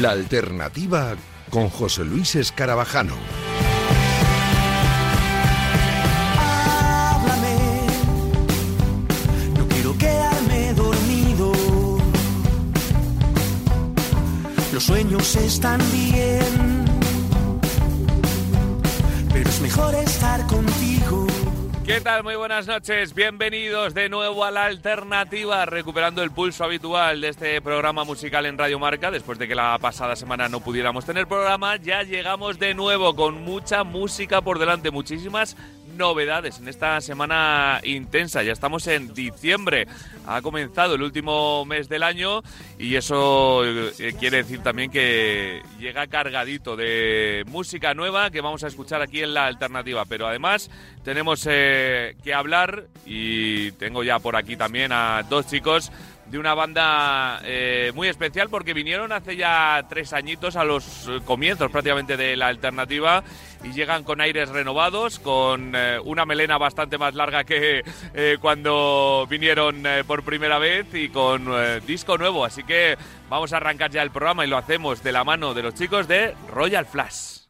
La alternativa con José Luis Escarabajano. Háblame, no quiero quedarme dormido. Los sueños están bien, pero es mejor estar contigo. ¿Qué tal? Muy buenas noches. Bienvenidos de nuevo a la alternativa, recuperando el pulso habitual de este programa musical en Radio Marca. Después de que la pasada semana no pudiéramos tener programa, ya llegamos de nuevo con mucha música por delante, muchísimas novedades en esta semana intensa. Ya estamos en diciembre. Ha comenzado el último mes del año y eso eh, quiere decir también que llega cargadito de música nueva que vamos a escuchar aquí en la alternativa. Pero además tenemos eh, que hablar y tengo ya por aquí también a dos chicos de una banda eh, muy especial porque vinieron hace ya tres añitos a los eh, comienzos prácticamente de la alternativa y llegan con aires renovados, con eh, una melena bastante más larga que cuando vinieron por primera vez y con disco nuevo. Así que vamos a arrancar ya el programa y lo hacemos de la mano de los chicos de Royal Flash.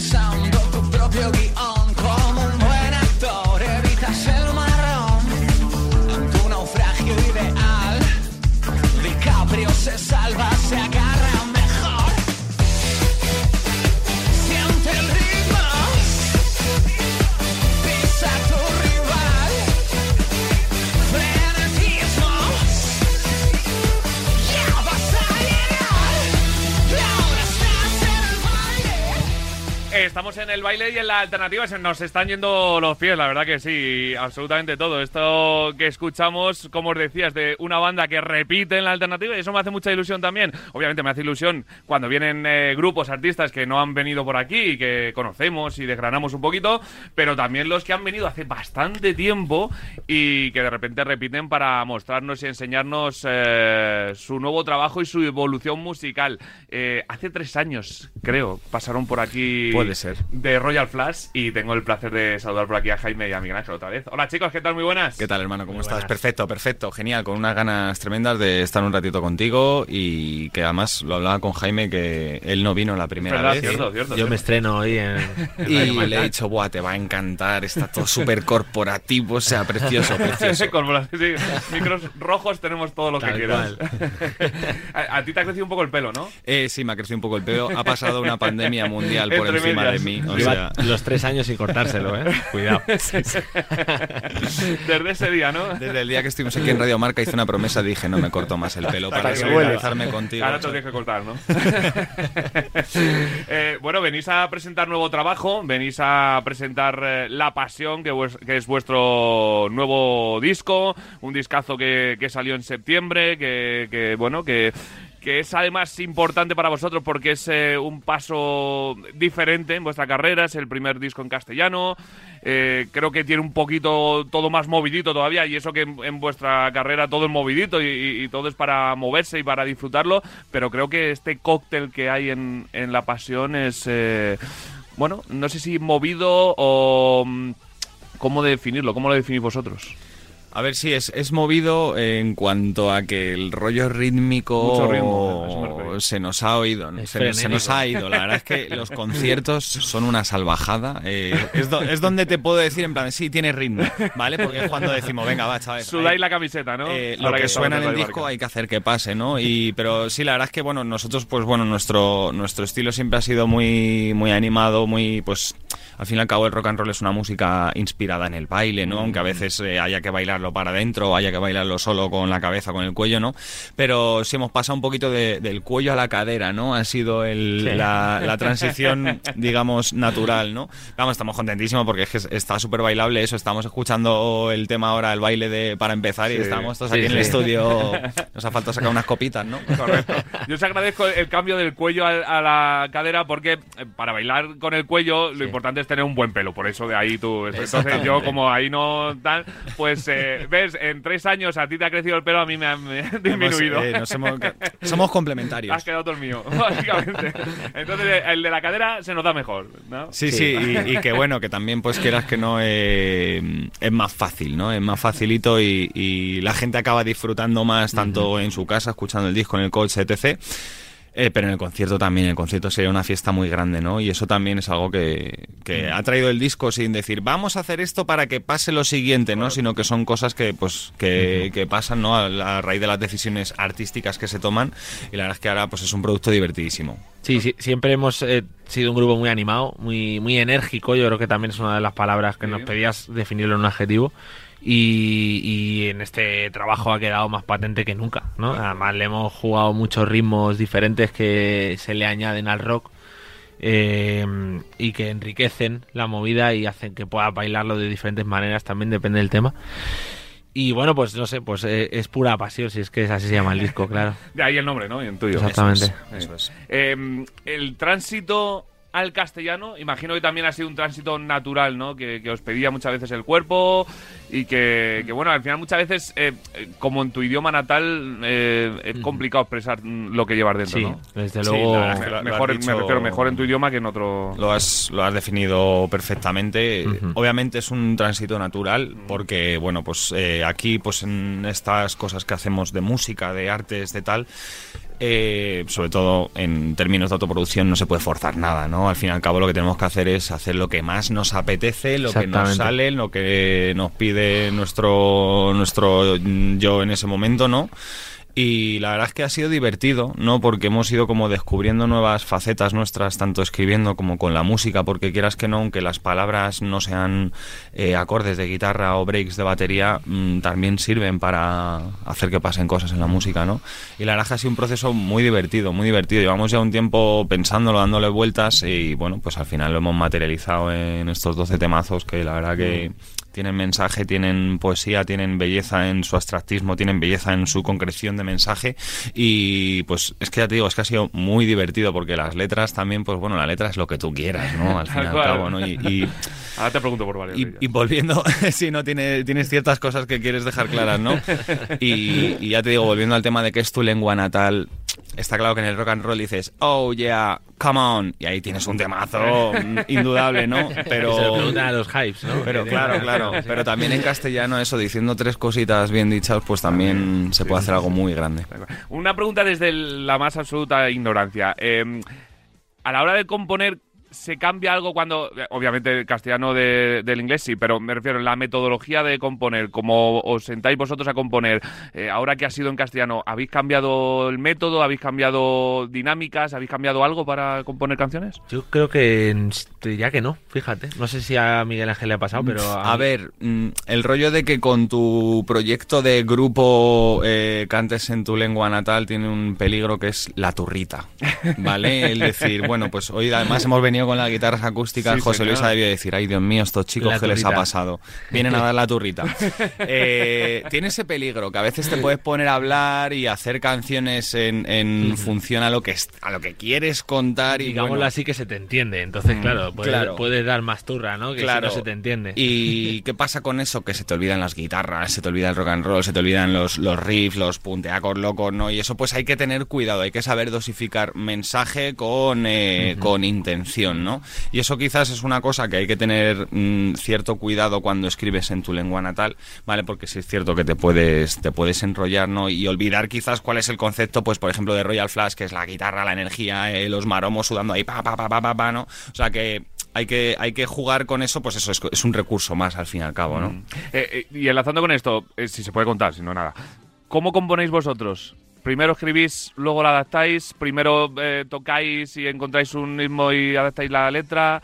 Calmar tu Estamos en el baile y en la alternativa se nos están yendo los pies, la verdad que sí, absolutamente todo. Esto que escuchamos, como os decías, de una banda que repite en la alternativa y eso me hace mucha ilusión también. Obviamente me hace ilusión cuando vienen eh, grupos, artistas que no han venido por aquí y que conocemos y desgranamos un poquito, pero también los que han venido hace bastante tiempo y que de repente repiten para mostrarnos y enseñarnos eh, su nuevo trabajo y su evolución musical. Eh, hace tres años, creo, pasaron por aquí Puede ser. de Royal Flash y tengo el placer de saludar por aquí a Jaime y a Miguel Ángel otra vez. Hola chicos, ¿qué tal? Muy buenas. ¿Qué tal, hermano? ¿Cómo estás? Perfecto, perfecto, genial, con unas ganas tremendas de estar un ratito contigo y que además lo hablaba con Jaime que él no vino la primera ¿Verdad? vez. Cierto, cierto. Yo me estreno hoy en. Y le he dicho, buah, te va a encantar, está todo súper corporativo, o sea, precioso, precioso. Sí, micros rojos tenemos todo lo que quieras. a, a ti te ha crecido un poco el pelo, ¿no? Eh, sí, me ha crecido un poco el pelo, ha pasado una pandemia mundial por encima de medias. mí, o sea... los tres años sin cortárselo, ¿eh? Cuidado. Desde ese día, ¿no? Desde el día que estuvimos aquí en Radio Marca hice una promesa, dije, no me corto más el pelo para que solidarizarme contigo. Ahora te lo tienes que cortar, ¿no? Eh, bueno, venís a presentar nuevo trabajo, venís a presentar eh, La Pasión, que, es vuestro nuevo disco, un discazo que, que salió en septiembre, que, que, bueno, que que es además importante para vosotros porque es eh, un paso diferente en vuestra carrera, es el primer disco en castellano, eh, creo que tiene un poquito todo más movidito todavía y eso que en, vuestra carrera todo es movidito y, y- y todo es para moverse y para disfrutarlo, pero creo que este cóctel que hay en, en La Pasión es, eh, bueno, no sé si movido o... mm, ¿Cómo definirlo? ¿Cómo lo definís vosotros? A ver si es, es movido en cuanto a que el rollo rítmico Mucho ritmo, se nos ha oído. Es Se, se nos ha ido. La verdad es que los conciertos son una salvajada. Eh, es, do- es donde te puedo decir, en plan, sí, tiene ritmo, ¿vale? Porque es cuando decimos, venga, va, chavales. Sudáis la camiseta, ¿no? eh, lo que estamos suena en el disco hay que hacer que pase, ¿no? Y, pero sí, la verdad es que, bueno, nosotros, pues bueno, nuestro, nuestro estilo siempre ha sido muy, muy animado, muy, pues, al fin y al cabo el rock and roll es una música inspirada en el baile, ¿no? Aunque a veces eh, haya que bailarlo para adentro, haya que bailarlo solo con la cabeza, con el cuello, ¿no? Pero si hemos pasado un poquito de- del cuello a la cadera, ¿no? Ha sido el, Sí. la, la transición, digamos, natural, ¿no? Vamos, estamos contentísimos porque es que está súper bailable eso. Estamos escuchando el tema ahora, el baile de para empezar, y estamos todos Sí, aquí en el estudio. Nos ha faltado sacar unas copitas, ¿no? Correcto. Yo os agradezco el cambio del cuello a, a la cadera porque eh, para bailar con el cuello lo importante es tener un buen pelo. Por eso de ahí tú. Entonces yo como ahí no tal, pues eh, ves, en tres años a ti te ha crecido el pelo, a mí me ha, me disminuido. Hemos, eh, nos hemos- somos complementarios. Has quedado todo el mío, básicamente. Entonces el de la cadera se nos da mejor, ¿no? Sí, sí, y, y que bueno, que también pues quieras que no eh, es más fácil, ¿no? Es más facilito y, y la gente acaba disfrutando más tanto en su casa, escuchando el disco en el coche, etc. Eh, pero en el concierto también, el concierto sería una fiesta muy grande, ¿no? Y eso también es algo que, que ha traído el disco sin decir, vamos a hacer esto para que pase lo siguiente, ¿no? Sino que son cosas que, pues, que, que pasan, ¿no? A, a raíz de las decisiones artísticas que se toman. Y la verdad es que ahora, pues, es un producto divertidísimo. Sí, sí, siempre hemos eh, sido un grupo muy animado, muy, muy enérgico. Yo creo que también es una de las palabras que nos pedías definirlo en un adjetivo. Y, y en este trabajo ha quedado más patente que nunca, ¿no? Además le hemos jugado muchos ritmos diferentes que se le añaden al rock eh, y que enriquecen la movida y hacen que pueda bailarlo de diferentes maneras, también depende del tema. Y bueno, pues no sé, pues eh, es pura pasión, si es que es así se llama el disco, claro. De ahí el nombre, ¿no? Y en tuyo. Exactamente. Eso es. Eh, el tránsito al castellano, imagino que también ha sido un tránsito natural, ¿no? Que, que os pedía muchas veces el cuerpo y que, que, bueno, al final muchas veces, eh, como en tu idioma natal, eh, es complicado expresar lo que llevas dentro, Sí, ¿no? desde Sí, luego. que lo- mejor, me refiero, mejor en tu idioma que en otro... Lo has, lo has definido perfectamente. Obviamente es un tránsito natural porque, bueno, pues eh, aquí, pues en estas cosas que hacemos de música, de artes, de tal, eh, sobre todo en términos de autoproducción no se puede forzar nada, ¿no? Al fin y al cabo lo que tenemos que hacer es hacer lo que más nos apetece, lo que nos sale, lo que nos pide nuestro, nuestro yo en ese momento, ¿no? Y la verdad es que ha sido divertido, ¿no? Porque hemos ido como descubriendo nuevas facetas nuestras, tanto escribiendo como con la música, porque quieras que no, aunque las palabras no sean eh, acordes de guitarra o breaks de batería, mm, también sirven para hacer que pasen cosas en la música, ¿no? Y la verdad es que ha sido un proceso muy divertido, muy divertido. Llevamos ya un tiempo pensándolo, dándole vueltas y bueno, pues al final lo hemos materializado en estos 12 temazos que la verdad que tienen mensaje, tienen poesía, tienen belleza en su abstractismo, tienen belleza en su concreción de mensaje y pues es que ya te digo, es que ha sido muy divertido porque las letras también, pues bueno, la letra es lo que tú quieras, ¿no? Al fin y al cabo, ¿no? Y, y- Ahora te pregunto por varios. y, volviendo, si no tiene, tienes ciertas cosas que quieres dejar claras, ¿no? Y, y ya te digo, volviendo al tema de que es tu lengua natal, está claro que en el rock and roll dices, oh yeah, come on, y ahí tienes un temazo indudable, ¿no? Se lo Pero, preguntan a los hypes, ¿no? pero claro, claro, pero también en castellano eso, diciendo tres cositas bien dichas, pues también se puede hacer algo muy grande. Una pregunta desde la más absoluta ignorancia. Eh, a la hora de componer, ¿se cambia algo cuando, obviamente el castellano de- del inglés sí, pero me refiero en la metodología de componer, como os sentáis vosotros a componer, eh, ahora que ha sido en castellano, ¿habéis cambiado el método? ¿Habéis cambiado dinámicas? ¿Habéis cambiado algo para componer canciones? Yo creo que te diría que no, fíjate. No sé si a Miguel Ángel le ha pasado, pero. A ver, mm, el rollo de que con tu proyecto de grupo eh, cantes en tu lengua natal tiene un peligro que es la turrita, ¿vale? El decir, bueno, pues hoy además hemos venido con las guitarras acústicas, Sí, José Luis ha debido decir, ay Dios mío, estos chicos, La ¿qué les ha pasado? Vienen a dar la turrita. Eh, tiene ese peligro que a veces te puedes poner a hablar y hacer canciones en, en función a lo que a lo que quieres contar y Digámoslo bueno, así que se te entiende. Entonces, claro, puedes, claro. puedes dar más turra, ¿no? Que Claro. si no se te entiende. ¿Y qué pasa con eso? Que se te olvidan las guitarras, se te olvida el rock and roll, se te olvidan los, los riffs, los punteacos locos, ¿no? Y eso pues hay que tener cuidado, hay que saber dosificar mensaje con, eh, con intención, ¿no? Y eso quizás es una cosa que hay que tener mm, cierto cuidado cuando escribes en tu lengua natal, ¿vale? Porque sí es cierto que te puedes, te puedes enrollar, ¿no? Y olvidar quizás cuál es el concepto, pues por ejemplo, de Royal Flash, que es la guitarra, la energía, eh, los maromos sudando ahí, pa, pa, pa, pa, pa. O sea que hay que, jugar con eso, pues eso es, un recurso más al fin y al cabo, ¿no? Eh, eh, y enlazando con esto, si se puede contar, si no nada, ¿cómo componéis vosotros? Primero escribís, luego la adaptáis, primero eh, tocáis y encontráis un ritmo y adaptáis la letra.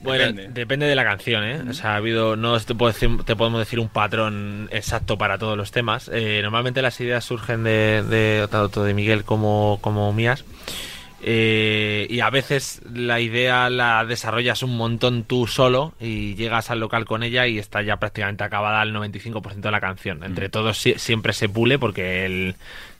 Bueno, Depende. depende. de la canción, ¿eh? O sea, ha habido, no te, puedo decir- te podemos decir un patrón exacto para todos los temas. Eh, normalmente las ideas surgen de, de tanto de Miguel como, como mías. Eh, y a veces la idea la desarrollas un montón tú solo y llegas al local con ella y está ya prácticamente acabada el 95% de la canción. Entre todos si- siempre se pule porque el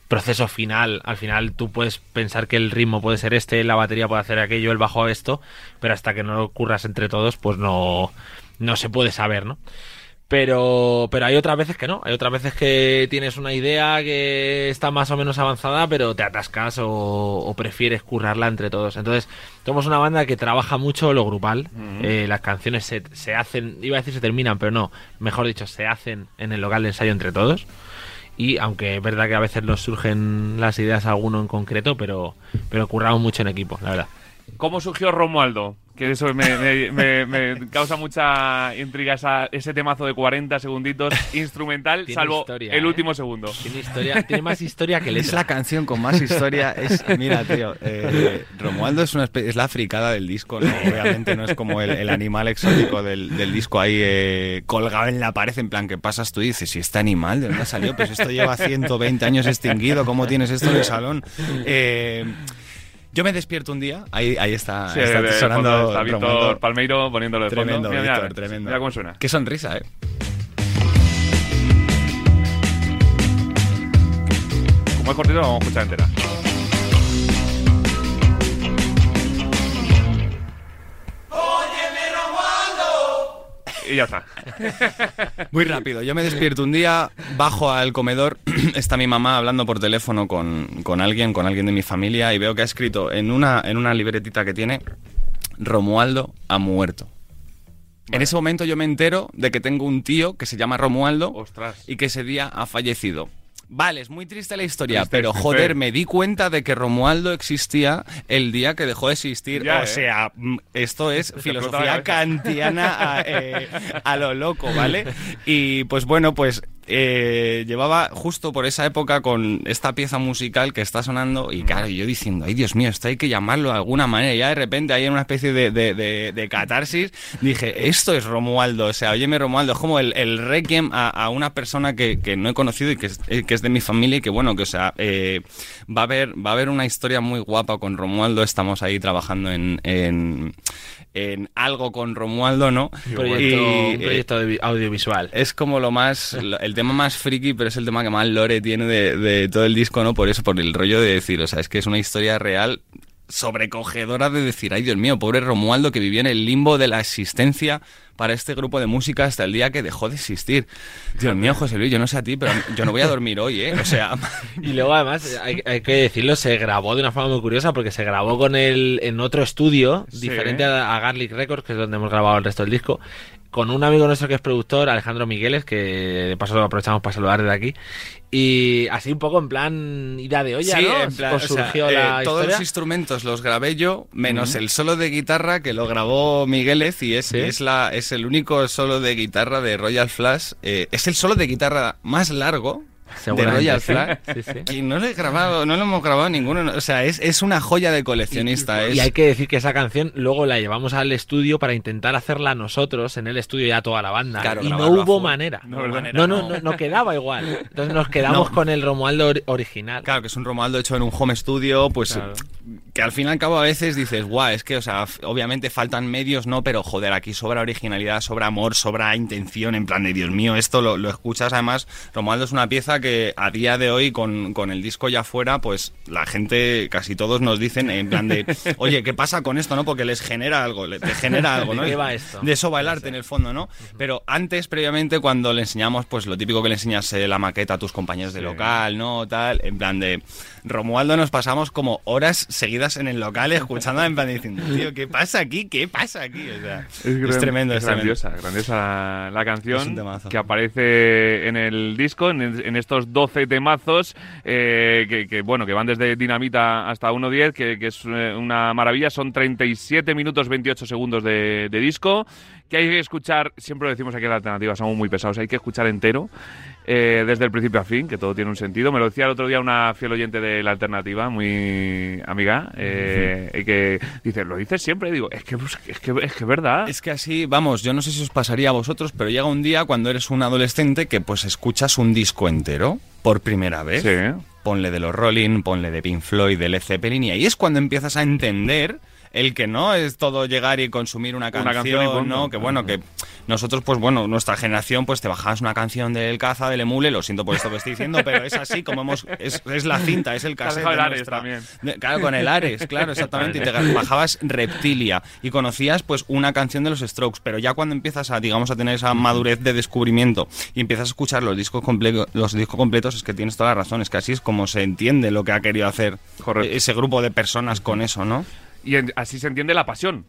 proceso final, al final tú puedes pensar que el ritmo puede ser este, la batería puede hacer aquello, el bajo esto, pero hasta que no lo curras entre todos, pues no, no se puede saber, ¿no? Pero, pero hay otras veces que no. Hay otras veces que tienes una idea que está más o menos avanzada, pero te atascas o, o prefieres currarla entre todos. Entonces, somos una banda que trabaja mucho lo grupal. Eh, las canciones se, se hacen, iba a decir se terminan, pero no. Mejor dicho, se hacen en el local de ensayo entre todos. Y aunque es verdad que a veces nos surgen las ideas a alguno en concreto, pero, pero curramos mucho en equipo, la verdad. ¿Cómo surgió Romualdo? Que eso me, me- me- me causa mucha intriga esa- ese temazo de 40 segunditos instrumental, Tiene salvo historia, el ¿eh? último segundo. Tiene historia, tiene más historia que Es letra. la canción con más historia. Es, mira, tío, eh, Romualdo es, una es la fricada del disco, ¿no? Obviamente no es como el, el animal exótico del, del disco ahí eh, colgado en la pared, en plan que pasas tú y dices, ¿y este animal de dónde salió? Pues esto lleva 120 años extinguido, ¿cómo tienes esto en el salón? Eh, yo me despierto un día, ahí, ahí está, Sí, está de sonando fondo está Víctor. Palmeiro poniéndolo de fondo. Tremendo, Mira, mira, Víctor, tremendo. Mira cómo suena. Qué sonrisa, ¿eh? Como es cortito, lo vamos a escuchar entera. Y ya está. Muy rápido. Yo me despierto un día, bajo al comedor, está mi mamá hablando por teléfono con, con alguien, con alguien de mi familia, y veo que ha escrito en una, en una libretita que tiene, Romualdo ha muerto. En ese momento yo me entero de que tengo un tío que se llama Romualdo Ostras. y que ese día ha fallecido. Vale, es muy triste la historia, Triste, pero triste. joder, me di cuenta de que Romualdo existía el día que dejó de existir. Ya, o ¿eh? sea, mm, esto es filosofía kantiana a, eh, a lo loco, ¿vale? Y pues bueno, pues eh, llevaba justo por esa época con esta pieza musical que está sonando y claro, yo diciendo, ay Dios mío, esto hay que llamarlo de alguna manera. Y ya de repente ahí en una especie de, de- de- catarsis dije, esto es Romualdo, o sea, óyeme Romualdo, es como el, requiem a, una persona que, que no he conocido y que es, eh, que es de mi familia y que bueno, que o sea, eh, va, a haber, va a haber una historia muy guapa con Romualdo, estamos ahí trabajando en en algo con Romualdo, ¿no? Un proyecto, Y, un eh, proyecto audiovisual. es como lo más, el tema más friki, pero es el tema que más lore tiene de, de todo el disco, ¿no? Por eso, por el rollo de decir, o sea, es que es una historia real sobrecogedora de decir, ay Dios mío, pobre Romualdo que vivió en el limbo de la existencia para este grupo de música hasta el día que dejó de existir. Dios mío, José Luis, yo no sé a ti, pero yo no voy a dormir hoy, ¿eh? O sea, Y luego además, hay, hay que decirlo, se grabó de una forma muy curiosa porque se grabó con él en otro estudio, Sí. diferente a, a Garlic Records, que es donde hemos grabado el resto del disco, con un amigo nuestro que es productor, Alejandro Migueles, que de paso lo aprovechamos para saludar desde aquí. Y así un poco en plan ida de olla, Sí, ¿no? en plan, Os o sea, surgió eh, la todos historia. los instrumentos los grabé yo, menos el solo de guitarra que lo grabó Migueles y es, Sí. es, la, es el único solo de guitarra de Royal Flash. eh, es el solo de guitarra más largo de Royal sí. Flash. Sí, sí. Y no lo he grabado, no lo hemos grabado ninguno. O sea, es, es una joya de coleccionista. es, Y hay que decir que esa canción luego la llevamos al estudio para intentar hacerla nosotros en el estudio ya toda la banda. Claro, y no hubo manera. No. No, no, no, no quedaba igual. Entonces nos quedamos No. con el Romualdo ori- original. Claro, que es un Romualdo hecho en un home studio, pues Claro. que al fin y al cabo a veces dices, guau, es que, o sea, obviamente faltan medios, ¿no? Pero joder, aquí sobra originalidad, sobra amor, sobra intención, en plan de Dios mío, esto lo, lo escuchas. Además, Romualdo es una pieza que a día de hoy, con, con el disco ya fuera, pues la gente, casi todos nos dicen, en plan de, oye, ¿qué pasa con esto, no? Porque les genera algo, le- te genera algo, ¿De ¿no? qué va esto? De eso va el arte, en el fondo, ¿no? Pero antes, previamente, cuando le enseñamos, pues lo típico que le enseñas eh, la maqueta a tus compañeros de Sí. local, ¿no? Tal, en plan de. Romualdo nos pasamos como horas seguidas en el local escuchando, en plan diciendo, tío, ¿qué pasa aquí? ¿Qué pasa aquí? O sea, es, gran- tremendo, es, tremendo. grandiosa, grandiosa la, la Es un canción que aparece en el disco, en, en estos 12 temazos, eh, que, bueno, que van desde Dinamita hasta 1.10, que, que es eh, una maravilla, son 37 minutos 28 segundos de, de disco, que hay que escuchar, siempre lo decimos aquí en la alternativa, somos muy pesados, hay que escuchar entero, eh, desde el principio a fin, que todo tiene un sentido. Me lo decía el otro día una fiel oyente de la alternativa, muy amiga, eh, y que dice, lo dices siempre, y digo, es que pues, es que es que es verdad. Es que así, vamos, yo no sé si os pasaría a vosotros, pero llega un día cuando eres un adolescente que pues escuchas un disco entero por primera vez. Sí. Ponle de los Rolling, ponle de Pink Floyd, de Led Zeppelin, y ahí es cuando empiezas a entender el que no es todo llegar y consumir una canción, canción y punto. ¿no? Que bueno, que nosotros, pues bueno, nuestra generación, pues te bajabas una canción del Caza, del Emule, lo siento por esto que estoy diciendo, pero es así como hemos, es, es la cinta, es el cassette dejado el de Ares nuestra- también. Claro, con el Ares, claro, exactamente. Y te bajabas Reptilia y conocías pues una canción de los Strokes, pero ya cuando empiezas a, digamos, a tener esa madurez de descubrimiento y empiezas a escuchar los discos, comple- los discos completos, es que tienes toda la razón, es que así es como se entiende lo que ha querido hacer Correcto. ese grupo de personas con eso, ¿no? Y así se entiende la pasión.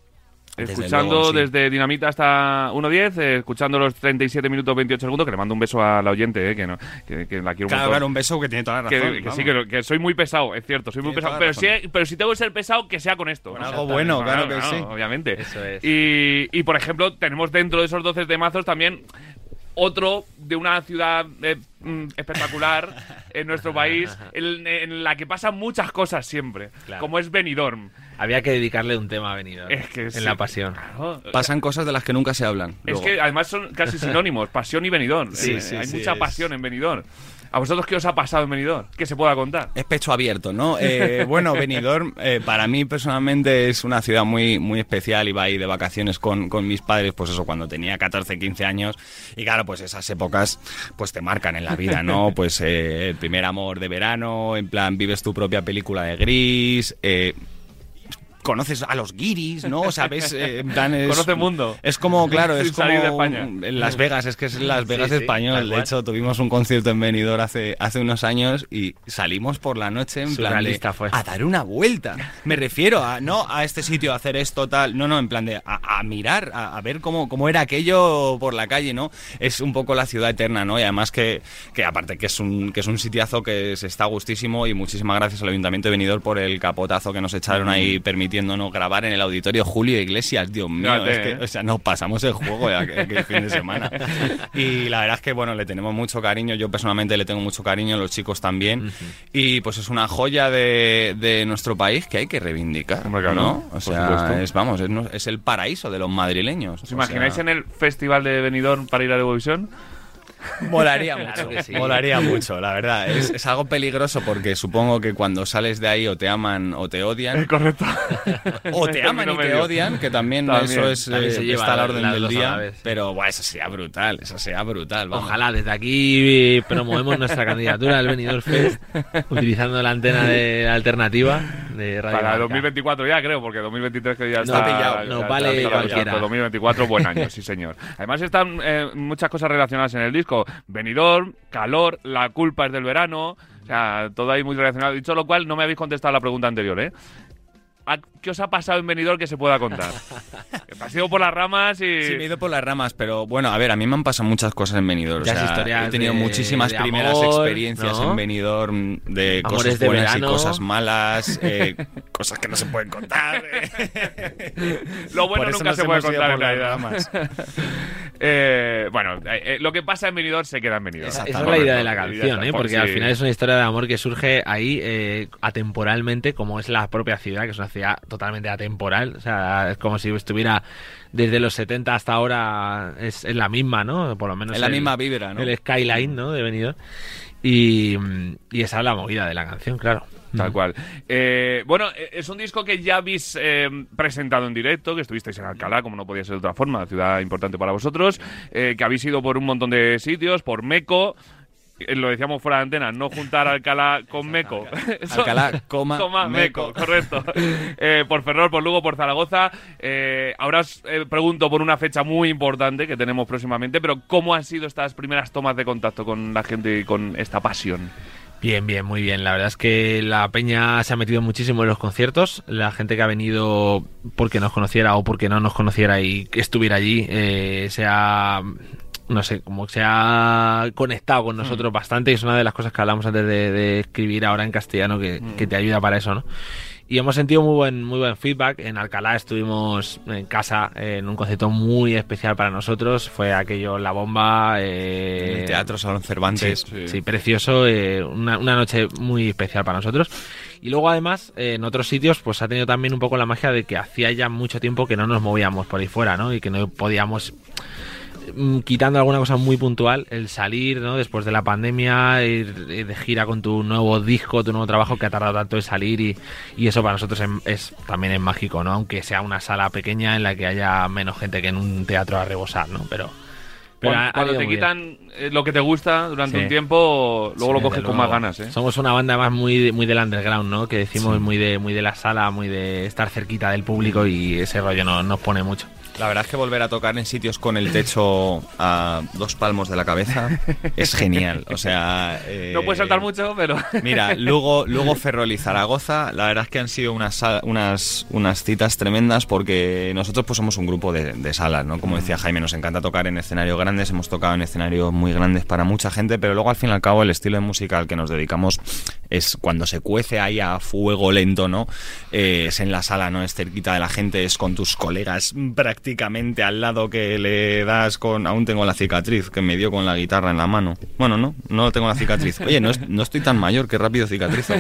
Desde Escuchando luego, sí. desde Dinamita hasta 1.10, eh, escuchando los 37 minutos 28 segundos, que le mando un beso a la oyente, eh, que, no, que, que la quiero un Claro, montón. claro, un beso que tiene toda la razón. que sí, que, soy muy pesado, es cierto, soy muy Tiene pesado. Pero si, pero si tengo que ser pesado, que sea con esto. Con ¿no? algo bueno, claro que sí. Obviamente. Eso es. Y, y, por ejemplo, tenemos dentro de esos 12 temazos también otro de una ciudad eh, mm, espectacular en nuestro país, en, en la que pasan muchas cosas siempre, Claro. como es Benidorm. Había que dedicarle un tema a Benidorm. Es que en sí. la pasión. Claro. Pasan cosas de las que nunca se hablan. Es luego. que además son casi sinónimos, pasión y Benidorm. Sí, Eh, sí, hay sí, mucha es- pasión en Benidorm. ¿A vosotros qué os ha pasado en Benidorm? Que se pueda contar. Es pecho abierto, ¿no? Eh, bueno, Benidorm eh, para mí personalmente es una ciudad muy, muy especial. Iba ahí de vacaciones con, con mis padres, pues eso, cuando tenía 14, 15 años. Y claro, pues esas épocas pues te marcan en la vida, ¿no? Pues eh, el primer amor de verano, en plan vives tu propia película de gris. Conoces a los guiris, ¿no? Ves, eh, es- Conoce mundo. Es como, claro, es de como España. en Las Vegas, es que es Las Vegas Sí, español. De hecho, tuvimos un concierto en Benidorm hace, hace unos años y salimos por la noche en plan de, fue. a dar una vuelta. Me refiero a no a este sitio, a hacer esto, tal. No, no, en plan de a, a mirar, a, a ver cómo, cómo era aquello por la calle, ¿no? Es un poco la ciudad eterna, ¿no? Y además que, que aparte que es un que es un sitiazo que se está gustísimo y muchísimas gracias al Ayuntamiento de Benidorm por el capotazo que nos echaron ahí permitiéndonos grabar en el auditorio Julio Iglesias, Dios mío, Fíjate, es que, ¿eh? o sea, nos pasamos el juego ya aquel, aquel fin de semana. Y la verdad es que, bueno, le tenemos mucho cariño. Yo personalmente le tengo mucho cariño, los chicos también. Y pues es una joya de, de nuestro país que hay que reivindicar. Hombre, claro, ¿no? O sea, es, vamos, es, es el paraíso de los madrileños. ¿Os imagináis en el festival de Benidorm para ir a Eurovisión? Molaría Claro mucho. que sí. Molaría mucho, la verdad. Es, es algo peligroso porque supongo que cuando sales de ahí o te aman o te odian. Correcto. O te aman y te odian, que también, También. eso es, También se eh, lleva está a la orden del día. vez, sí. Pero buah, eso sería brutal, eso sería brutal. Vamos. Ojalá desde aquí promovemos nuestra candidatura al Benidorm Fest utilizando la antena de la alternativa de Radio Para Marca. 2024 ya creo, porque 2023 que ya No, está pillado, ya no, está vale pillado, cualquiera. pero 2024 buen año, sí señor. Además están eh, muchas cosas relacionadas en el disco. Benidorm, calor, la culpa es del verano, o sea, todo ahí muy relacionado. Dicho lo cual, no me habéis contestado la pregunta anterior, ¿eh? ¿A- ¿Qué os ha pasado en Benidorm que se pueda contar? Has ido por las ramas y... Sí, me he ido por las ramas, pero bueno, a ver, a mí me han pasado muchas cosas en Benidorm. Ya o sea, es historias he tenido de- muchísimas de primeras amor, experiencias ¿no? en Benidorm, de Amores cosas de buenas verano. y cosas malas, eh, cosas que no se pueden contar. Lo bueno Por eso nunca se puede contar en realidad. ramas. Eh, bueno, eh, eh, lo que pasa en Benidorm se queda en Benidorm. Esa es Exactamente. la idea de la canción, ¿eh? por porque si- al final es una historia de amor que surge ahí eh, atemporalmente, como es la propia ciudad, que es una ciudad totalmente atemporal. O sea, es como si estuviera desde los 70 hasta ahora, es, es la misma, ¿no? Por lo menos Es la el- misma vibra, ¿no? El skyline, ¿no? De Benidorm. Y, y esa es la movida de la canción, claro. Tal cual. Eh, bueno, eh, es un disco que ya habéis eh, presentado en directo, que estuvisteis en Alcalá, como no podía ser de otra forma, ciudad importante para vosotros, eh, que habéis ido por un montón de sitios, por Meco. Eh, Lo decíamos fuera de antena, no juntar Alcalá con Meco. Alcalá, coma, Meco, Meco. correcto. Eh, por Ferrol, por Lugo, por Zaragoza. Eh, ahora os eh, pregunto por una fecha muy importante que tenemos próximamente, pero ¿cómo han sido estas primeras tomas de contacto con la gente y con esta pasión? Bien, bien, muy bien. La verdad es que la peña se ha metido muchísimo en los conciertos. La gente que ha venido porque nos conociera o porque no nos conociera y que estuviera allí eh, se ha no sé, como que se ha conectado con nosotros bastante y es una de las cosas que hablamos antes de, de escribir ahora en castellano que, que te ayuda para eso, ¿no? y hemos sentido muy buen muy buen feedback. En Alcalá estuvimos en casa en un concierto muy especial para nosotros. Fue aquello La Bomba. eh, el Teatro Salón Cervantes. Sí, sí, precioso. eh, una, una noche muy especial para nosotros. Y luego además eh, en otros sitios pues ha tenido también un poco la magia de que hacía ya mucho tiempo que no nos movíamos por ahí fuera, ¿no? Y que no podíamos mm, quitando alguna cosa muy puntual, el salir, ¿no? Después de la pandemia, ir, ir de gira con tu nuevo disco, tu nuevo trabajo que ha tardado tanto en salir y, y eso para nosotros es, es- también es mágico, ¿no? Aunque sea una sala pequeña en la que haya menos gente que en un teatro a rebosar, ¿no? Pero, pero Cuando, ha- ha cuando ido te bien. quitan eh, lo que te gusta durante Sí. un tiempo, luego lo coges con más ganas, ¿eh? Somos una banda más muy, muy del underground, ¿no? Que decimos muy de muy de la sala, muy de estar cerquita del público y ese rollo no- nos pone mucho. La verdad es que volver a tocar en sitios con el techo a dos palmos de la cabeza es genial. O sea. eh, No puedes saltar mucho, pero... Mira, luego, luego Ferrol y Zaragoza, la verdad es que han sido unas, unas, unas citas tremendas porque nosotros pues somos un grupo de, de salas, ¿no? Como decía Jaime, nos encanta tocar en escenarios grandes, hemos tocado en escenarios muy grandes para mucha gente, pero luego al fin y al cabo el estilo de música al que nos dedicamos es cuando se cuece ahí a fuego lento, ¿no? Eh, es en la sala, ¿no? Es cerquita de la gente, es con tus colegas prácticamente al lado que le das con... Aún tengo la cicatriz que me dio con la guitarra en la mano. Bueno, no, no tengo la cicatriz. Oye, no, no estoy tan mayor, que rápido cicatrizo.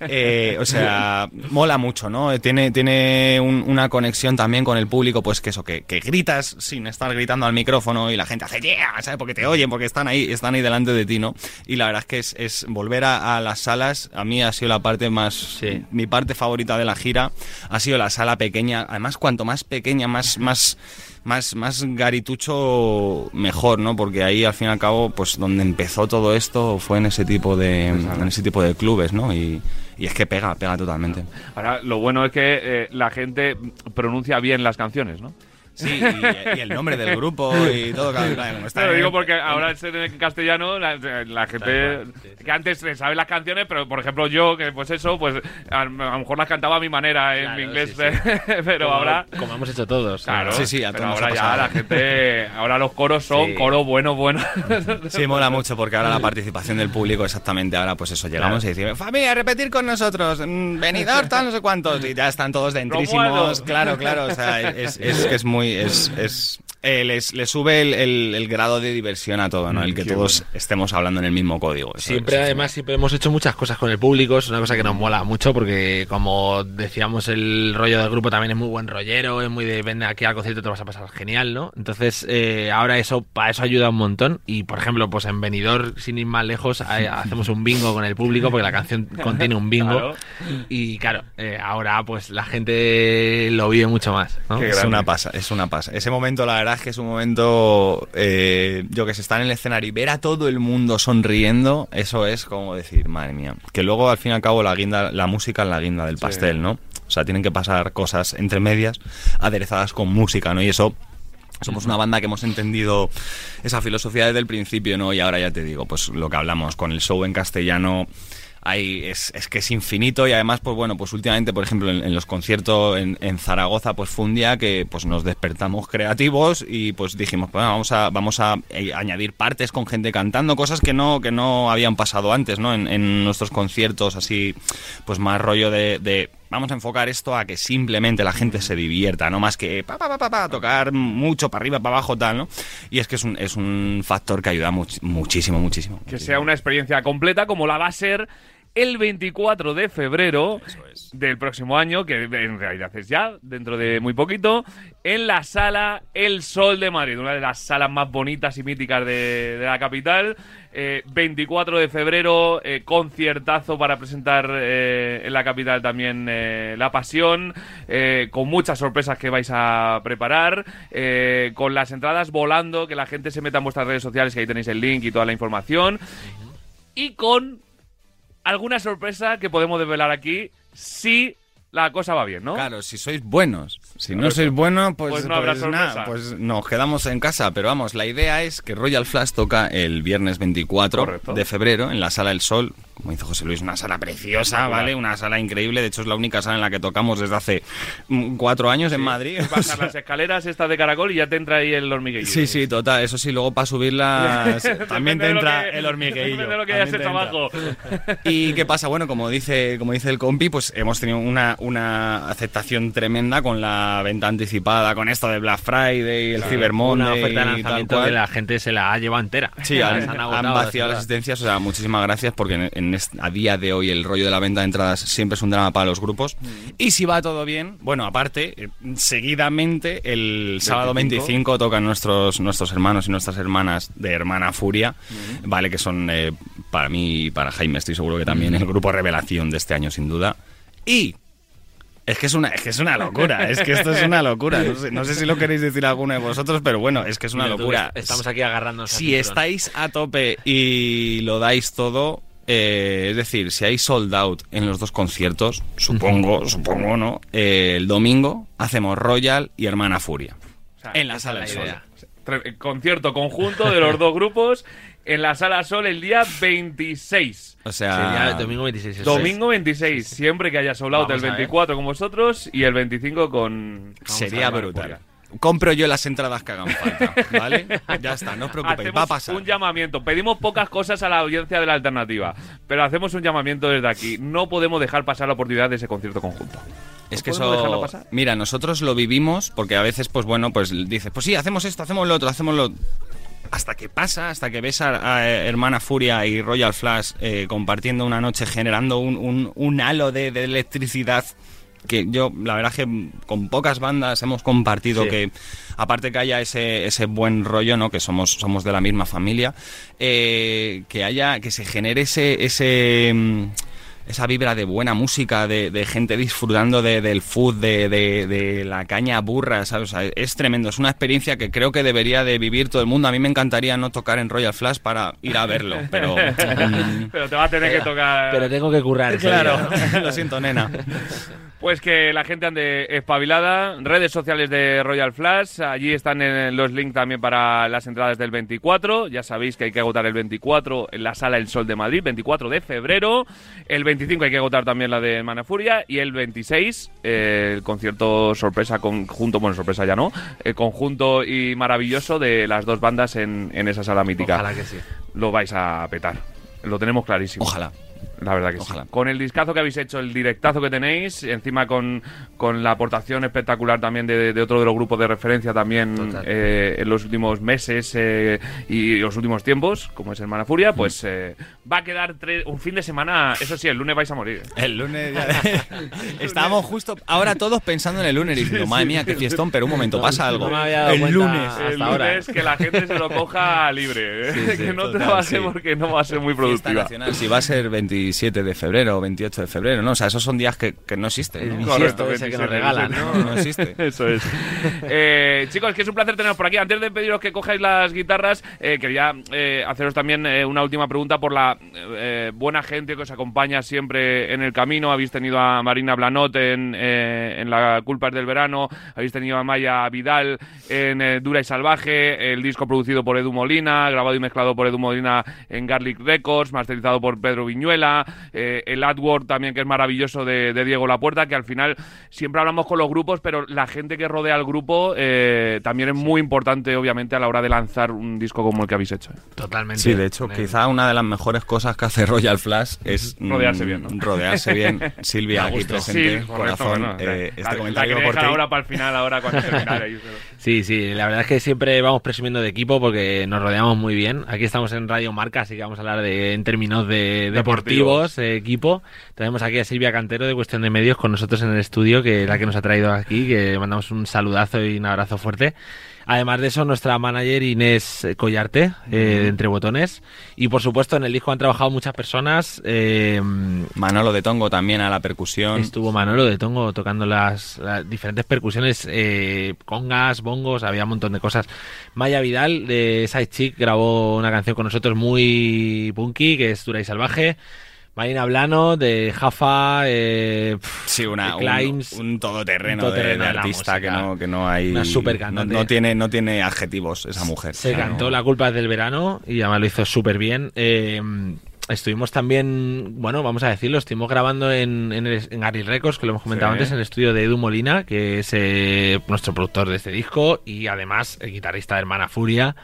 Eh, o sea, mola mucho, ¿no? Tiene, tiene un- una conexión también con el público, pues que eso, que, gritas sin estar gritando al micrófono y la gente hace yeah, ¿sabes? Porque te oyen, porque están ahí, están ahí delante de ti, ¿no? Y la verdad es que es, volver a, a las salas, a mí ha sido la parte más, Sí. mi parte favorita de la gira, ha sido la sala pequeña, además cuanto más pequeña, más, más, más, más garitucho, mejor, ¿no? Porque ahí al fin y al cabo, pues donde empezó todo esto fue en ese tipo de, en ese tipo de clubes, ¿no? Y, y es que pega, pega totalmente. Ahora, lo bueno es que eh, la gente pronuncia bien las canciones, ¿no? Sí, y, y el nombre del grupo y todo, claro, como está Te lo digo porque ahora en castellano la, la gente cual, sí, sí. que antes se sabe las canciones, pero por ejemplo yo que pues eso, pues a, a lo mejor las cantaba a mi manera en Claro, mi inglés, sí, pero Como- ahora como hemos hecho todos. Claro, Sí, sí, a todos ahora ha ya pasado. la gente, ahora los coros son Sí. coro bueno, bueno. Sí, mola mucho porque ahora la participación del público exactamente ahora pues eso, llegamos y decimos, familia, repetir con nosotros, mm, venidor, tal, no sé cuántos, y ya están todos dentrísimos, claro, claro, o sea, es, es que es muy, es, es eh, les, les sube el, el- el grado de diversión a todo, ¿no? El que todos estemos hablando en el mismo código. Eso- Siempre, eso además, siempre hemos hecho muchas cosas con el público. Es una cosa que nos mola mucho porque, como decíamos, el rollo del grupo también es muy buen rollero, es muy de ven aquí al concierto te vas a pasar genial, ¿no? Entonces, eh, ahora eso, para eso ayuda un montón. Y, por ejemplo, pues en Benidorm, sin ir más lejos, hay- hacemos un bingo con el público porque la canción contiene un bingo. Claro. Y claro, eh, ahora pues la gente lo vive mucho más, Es una pasa, es una pasa. Ese momento, la verdad es que es un momento, eh, yo que sé, estar en el escenario y ver a todo el mundo sonriendo, eso es como decir, madre mía. Que luego, al fin y al cabo, la guinda, la música es la guinda del pastel, ¿no? O sea, tienen que pasar cosas entre medias aderezadas con música, ¿no? Y eso somos una banda que hemos entendido esa filosofía desde el principio, ¿no? Y ahora ya te digo, pues lo que hablamos con el show en castellano. Hay, es, es que es infinito y además, pues bueno, pues últimamente, por ejemplo, en, los conciertos en, Zaragoza, pues fue un día que pues nos despertamos creativos y pues dijimos, pues vamos a, vamos a eh, añadir partes con gente cantando, cosas que no, que no habían pasado antes, ¿no? En, nuestros conciertos así, pues más rollo de, vamos a enfocar esto a que simplemente la gente se divierta, no más que pa, pa, pa, pa, tocar mucho para arriba, para abajo, tal, ¿no? Y es que es un, es un factor que ayuda much- muchísimo, muchísimo. que sea una experiencia completa como la va a ser el 24 de febrero del próximo año, que en realidad es ya, dentro de muy poquito, en la sala El Sol de Madrid, una de las salas más bonitas y míticas de, de la capital. Eh, 24 de febrero, eh, conciertazo para presentar eh, en la capital también eh, La Pasión, eh, con muchas sorpresas que vais a preparar, eh, con las entradas volando, que la gente se meta en vuestras redes sociales, que ahí tenéis el link y toda la información y con alguna sorpresa que podemos desvelar aquí si la cosa va bien, ¿no? Claro, si sois buenos. Si no sois buenos, pues, Pues no habrá pues sorpresa. nada, pues nos quedamos en casa. Pero vamos, la idea es que Royal Flash toca el viernes 24 Correcto. de febrero en la Sala del Sol. Como dice José Luis, una sala preciosa, ¿vale? Una sala increíble. De hecho, es la única sala en la que tocamos desde hace mm, cuatro años en Madrid. Bajar las escaleras estas de caracol y ya te entra ahí el hormiguillo. Sí, sí, total. Eso sí, luego para subirlas también te entra que- el hormiguillo. depende de lo que hayas hecho abajo. ¿Y qué pasa? Bueno, como dice, como dice el compi, pues hemos tenido una, una aceptación tremenda con la venta anticipada, con esto de Black Friday, el Cyber Una oferta de y tal lanzamiento cual. que la gente se la ha llevado entera. Sí, han, han agotado, vaciado las las- asistencias, o sea, muchísimas gracias porque en, en a día de hoy el rollo de la venta de entradas siempre es un drama para los grupos. Y si va todo bien, bueno, aparte, eh, seguidamente el sábado 25 tocan nuestros, nuestros hermanos y nuestras hermanas de Hermana Furia, vale, que son eh, para mí y para Jaime, estoy seguro que también el grupo revelación de este año, sin duda. Y es que es una, es que es una locura, es que esto es una locura. No sé, no sé si lo queréis decir alguno de vosotros, pero bueno, es que es una locura. Estamos aquí agarrándonos. Si estáis a tope y lo dais todo, eh, es decir, si hay sold out en los dos conciertos, supongo, supongo, ¿no? Eh, el domingo hacemos Royal y Hermana Furia. sea, en la sala del sol. Tre- Concierto conjunto de los dos grupos en la Sala Sol el día 26. O Sería sea, el domingo 26. eso Domingo 26, siempre que haya sold out Vamos el a ver. 24 con vosotros y el 25 con... sería brutal. Compro yo las entradas que hagan falta, ¿vale? Ya está, no os preocupéis, Hacemos va a pasar. un llamamiento. Pedimos pocas cosas a la audiencia de la alternativa, pero hacemos un llamamiento desde aquí. No podemos dejar pasar la oportunidad de ese concierto conjunto. Es ¿No que eso. pasar? Mira, nosotros lo vivimos porque a veces, pues bueno, pues dices, pues sí, hacemos esto, hacemos lo otro, hacemos lo. Hasta que pasa, hasta que ves a, a Hermana Furia y Royal Flash eh, compartiendo una noche, generando un, un- un halo de, de electricidad que yo, la verdad es que con pocas bandas hemos compartido Sí. que, aparte que haya ese, ese buen rollo, ¿no? Que somos, somos de la misma familia, eh, que haya, que se genere ese, ese mm, esa vibra de buena música, de, de gente disfrutando de- del food, de, de- de la caña burra, ¿sabes? O sea, es tremendo, es una experiencia que creo que debería de vivir todo el mundo. A mí me encantaría no tocar en Royal Flash para ir a verlo, pero... mm, Pero te va a tener que tocar... Pero tengo que currar. claro, día, ¿no? lo siento, nena. Pues que la gente ande espabilada. Redes sociales de Royal Flash. Allí están en los links también para las entradas del 24. Ya sabéis que hay que agotar el 24 en la Sala El Sol de Madrid, 24 de febrero. El 25 hay que agotar también la de Manafuria. Y el 26, eh, el concierto sorpresa conjunto, bueno, sorpresa ya no, el conjunto y maravilloso de las dos bandas en, en esa sala mítica. Ojalá que sí. Lo vais a petar. Lo tenemos clarísimo. Ojalá. La verdad que Ojalá. sí. Con el discazo que habéis hecho, el directazo que tenéis, encima con, con la aportación espectacular también de, de otro de los grupos de referencia también eh, en los últimos meses eh, y los últimos tiempos, como es Hermana Furia, pues eh, va a quedar un fin de semana, eso sí, el lunes vais a morir. El lunes ya- Estábamos justo ahora todos pensando en el lunes y diciendo, madre mía, qué fiestón, pero un momento, pasa algo. no el lunes. Hasta el ahora. lunes que la gente se lo coja libre, ¿eh? que no total, trabaje sí. porque no va a ser muy productiva. si va a ser 27 de febrero o 28 de febrero, ¿no? O sea, esos son días que, que no existen. El ¿no? bisiesto ese que nos 27, regalan, 27. ¿no? No existe. Eso es. Eh, chicos, que es un placer teneros por aquí. Antes de pediros que cojáis las guitarras, eh, quería eh, haceros también eh, una última pregunta por la eh, buena gente que os acompaña siempre en el camino. Habéis tenido a Marina Blanot en, eh, en La Culpa es del Verano, habéis tenido a Maya Vidal en eh, Dura y Salvaje, el disco producido por Edu Molina, grabado y mezclado por Edu Molina en Garlic Records, masterizado por Pedro Viñuela, eh, el artwork también que es maravilloso de, de Diego Lapuerta, que al final siempre hablamos con los grupos, pero la gente que rodea al grupo eh, también es muy importante, obviamente, a la hora de lanzar un disco como el que habéis hecho. ¿eh? Totalmente. Sí, de hecho, quizá una de las mejores cosas que hace Royal Flash es mm, Rodearse bien, ¿no? Rodearse bien. Silvia, aquí gusto. presente, correcto, corazón, bueno, eh, la- este la comentario quería por ti. ahora para el final, ahora cuando Sí, sí, la verdad es que siempre vamos presumiendo de equipo porque nos rodeamos muy bien. Aquí estamos en Radio Marca, así que vamos a hablar de, en términos de deportivos, eh, equipo. Tenemos aquí a Silvia Cantero de Cuestión de Medios con nosotros en el estudio, que es la que nos ha traído aquí, que mandamos un saludazo y un abrazo fuerte. Además de eso, nuestra manager Inés Collarte, eh, de Entre Botones. Y por supuesto, en el disco han trabajado muchas personas. eh, Manolo de Tongo también a la percusión. Estuvo Manolo de Tongo tocando las, las diferentes percusiones, eh, congas, bongos, había un montón de cosas. Maya Vidal de Side Chick grabó una canción con nosotros muy punky, que es Dura y Salvaje. Marina Blano de Jafa, eh, pf, Sí, una, de un, Climbs, un todoterreno, un todoterreno de, de de la artista que no, que no hay. Una super no, tiene, no tiene adjetivos esa mujer. Se O sea, cantó no- La culpa del verano y además lo hizo súper bien. Eh, estuvimos también, bueno, vamos a decirlo, estuvimos grabando en, en, el- en Gary Records, que lo hemos comentado Sí. antes, en el estudio de Edu Molina, que es eh, nuestro productor de este disco y además el guitarrista de Hermana Furia.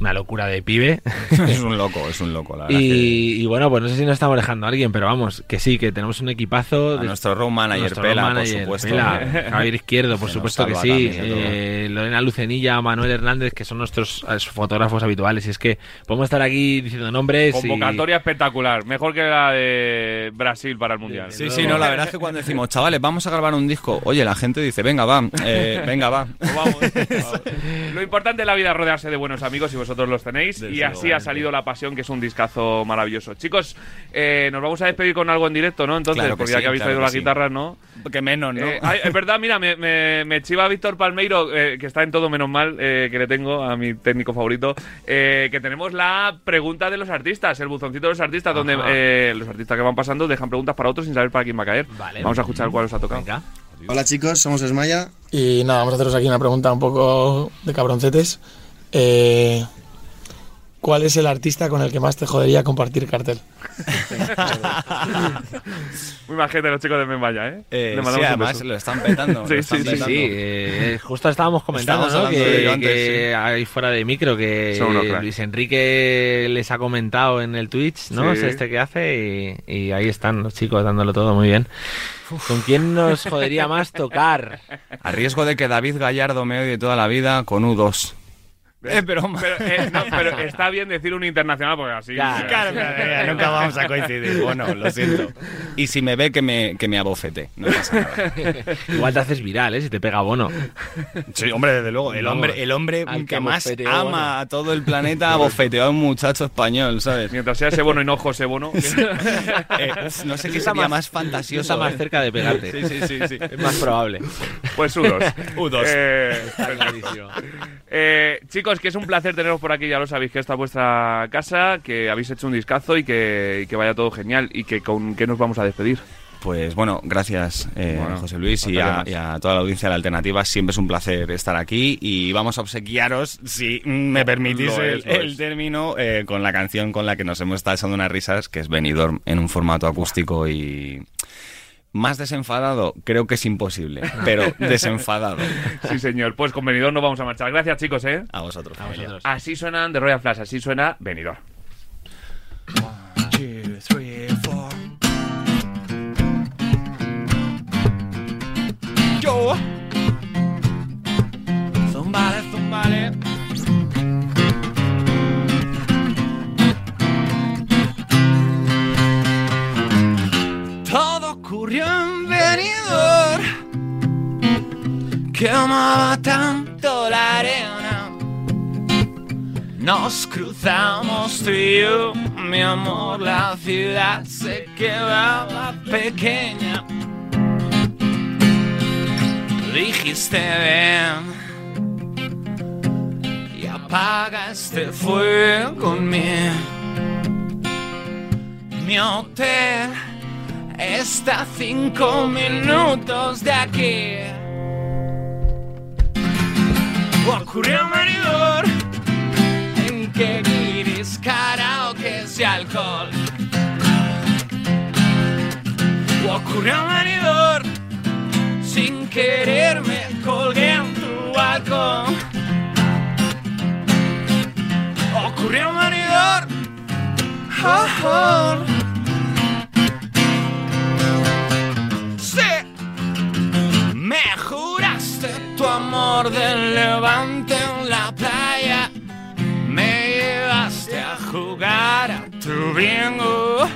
Una locura de pibe. es un loco, es un loco, la verdad. que- Y, bueno, pues no sé si nos estamos dejando a alguien, pero vamos, que sí, que tenemos un equipazo. A de- nuestro road manager, nuestro Pela, road por supuesto. Pela, Javier Izquierdo, por supuesto que sí. de eh, Lorena Lucenilla, Manuel Hernández, que son nuestros eh, fotógrafos habituales. Y es que podemos estar aquí diciendo nombres. y- Convocatoria espectacular, mejor que la de Brasil para el Mundial. Sí, sí, no, la verdad es que cuando decimos, chavales, vamos a grabar un disco, oye, la gente dice, venga, va, eh, venga, va. Pues vamos, vamos. Lo importante en la vida es rodearse de buenos amigos y vosotros los tenéis. y así ha salido La Pasión, que es un discazo maravilloso. Chicos, eh, nos vamos a despedir con algo en directo, ¿no? Entonces, Claro porque ya sí, que habéis claro traído que la sí. guitarra, ¿no? Que menos, ¿no? Eh, es verdad, mira, me, me, me chiva Víctor Palmeiro, eh, que está en todo menos mal, eh, que le tengo a mi técnico favorito, eh, que tenemos la pregunta de los artistas, el buzoncito de los artistas, donde Ajá. eh, los artistas que van pasando dejan preguntas para otros sin saber para quién va a caer. Vale. Vamos a escuchar cuál os ha tocado. Venga. Hola chicos, somos Esmaya. Y nada, vamos a haceros aquí una pregunta un poco de cabroncetes. Eh, ¿Cuál es el artista con el que más te jodería compartir cartel? Muy majete los chicos de Membaya, ¿eh? Eh, Le mandamos sí, además lo están petando. Sí, lo están sí, Sí, sí, sí, petando. eh, justo estábamos comentando, ¿no? Que, ello antes, que ahí fuera de micro, que. Luis Enrique les ha comentado en el Twitch, ¿no? Sí. Es este que hace y, y ahí están los chicos dándolo todo muy bien. ¿Con quién nos jodería más tocar? A riesgo de que David Gallardo me odie toda la vida con U2. Es broma. Pero, eh, no, pero está bien decir un internacional porque así. Claro. Claro, claro, claro, nunca vamos a coincidir. Bueno, lo siento. Y si me ve, que me, que me abofete. No pasa nada. Igual te haces viral, ¿eh? Si te pega bono. Sí, hombre, desde luego. El hombre, el hombre al que que más ama bueno. a todo el planeta abofeteó a un muchacho español, ¿sabes? Mientras sea ese bono y no José Bono. Eh, no sé qué Está sería más- más fantasioso. Está más eh. cerca de pegarte. Sí, sí, sí, sí. Es más probable. pues U2. U2. Eh, Está clarísimo. Chicos, que es un placer teneros por aquí, ya lo sabéis, que esta es vuestra casa, que habéis hecho un discazo y que, y que vaya todo genial. ¿Y que con qué nos vamos a despedir? Pues bueno, gracias eh, Bueno, José Luis y a, más. y a toda la audiencia de la Alternativa. Siempre es un placer estar aquí y vamos a obsequiaros, si me permitís el, término, eh, con la canción con la que nos hemos estado echando unas risas, que es Benidorm, en un formato acústico y... Más desenfadado, creo que es imposible, pero desenfadado. Sí, señor. Pues con Benidorm nos vamos a marchar. Gracias, chicos, ¿eh? A vosotros. Así suenan de Royal Flash, así suena Benidorm. Yo. Cruzamos tú y yo Mi amor, la ciudad se quedaba pequeña. Dijiste ven Y apaga este fuego en mí. Mi hotel está cinco minutos de aquí. Ocurrió un que guiris, karaoke y alcohol. Ocurrió un venidor sin querer me colgué en tu balcón. Ocurrió un venidor. Oh. Sí, me juraste tu amor del levante jugar a tu bingo.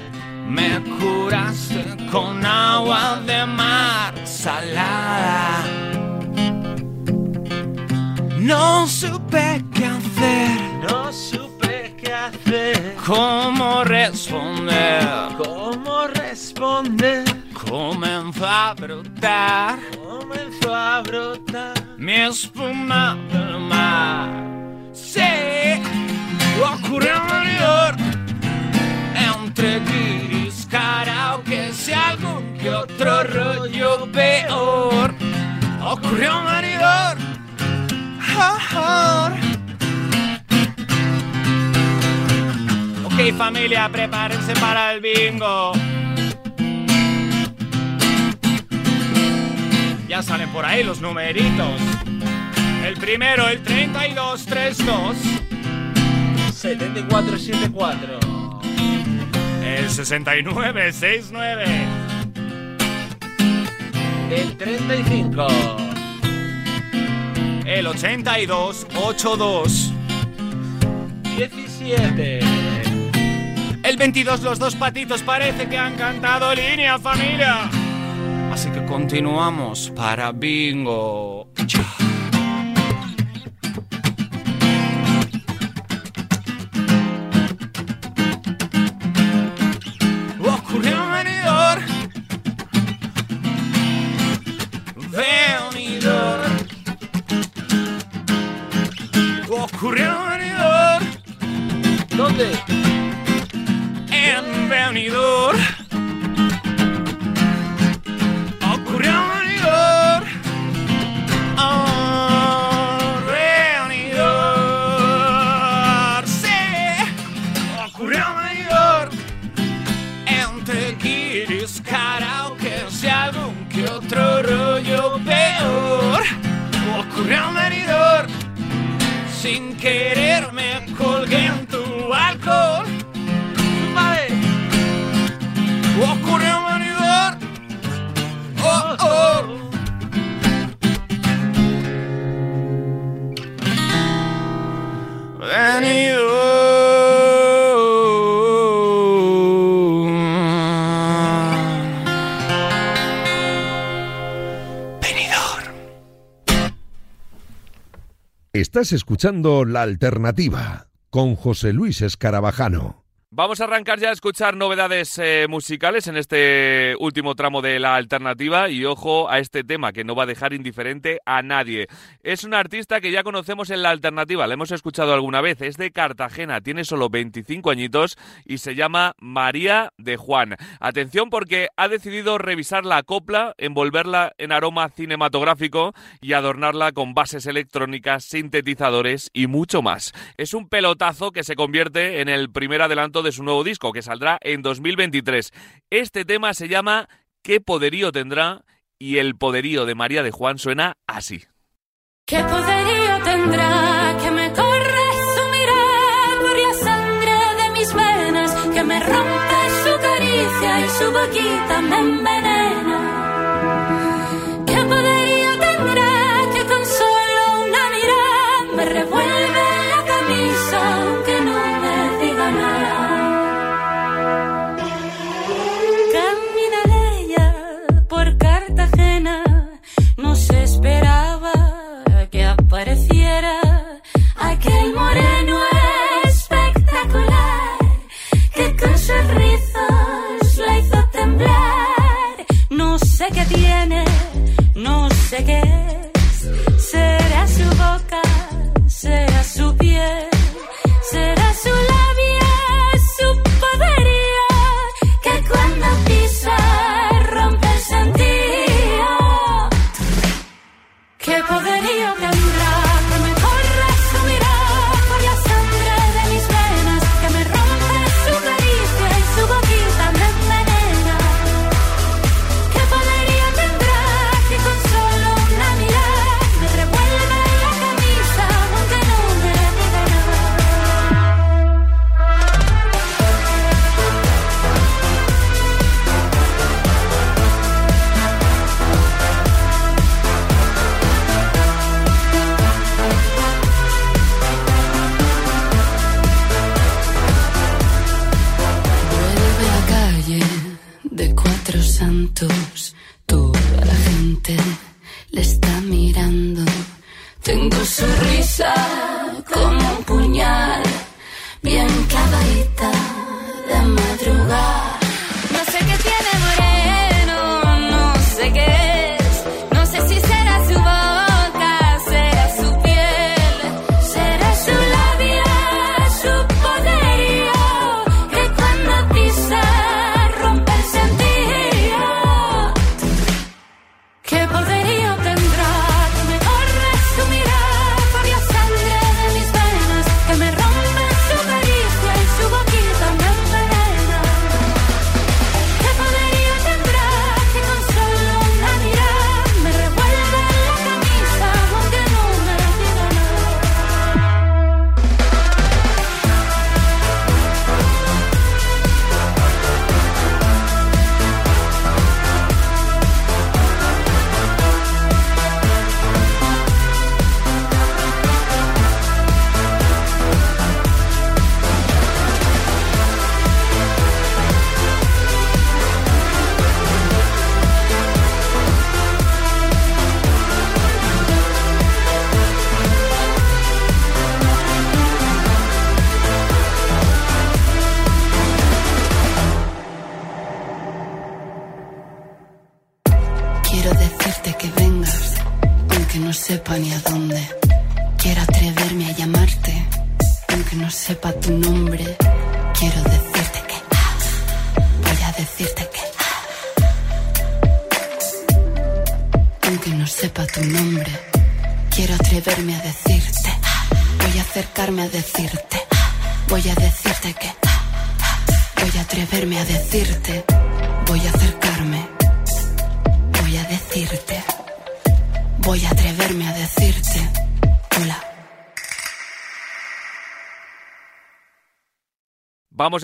Me curaste con agua de mar salada. No supe qué hacer. No supe qué hacer. ¿Cómo responder? ¿Cómo responder? Comenzó a brotar. Comenzó a brotar. Mi espuma del mar. Ocurrió un venidor. Entre guiris, karaoke y algún que otro rollo peor. Ocurrió un venidor. Ah, ah. Ok, familia, prepárense para el bingo. Ya salen por ahí los numeritos. El primero, el 3232. 7474. El 6969. El 35. El 8282. 17. El 22, los dos patitos parece que han cantado línea, familia. Así que continuamos para bingo. Estás escuchando La Alternativa con José Luis Escarabajano. Vamos a arrancar ya a escuchar novedades eh, musicales en este último tramo de la alternativa y ojo a este tema que no va a dejar indiferente a nadie. Es un artista que ya conocemos en la alternativa, la hemos escuchado alguna vez, es de Cartagena, tiene solo 25 añitos y se llama María de Juan. Atención porque ha decidido revisar la copla, envolverla en aroma cinematográfico y adornarla con bases electrónicas, sintetizadores y mucho más. Es un pelotazo que se convierte en el primer adelanto de su nuevo disco, que saldrá en 2023. Este tema se llama ¿Qué poderío tendrá? Y el poderío de María de Juan suena así. ¿Qué poderío tendrá que me corre su mirar por la sangre de mis venas? Que me rompe su caricia y su boquita me envenena.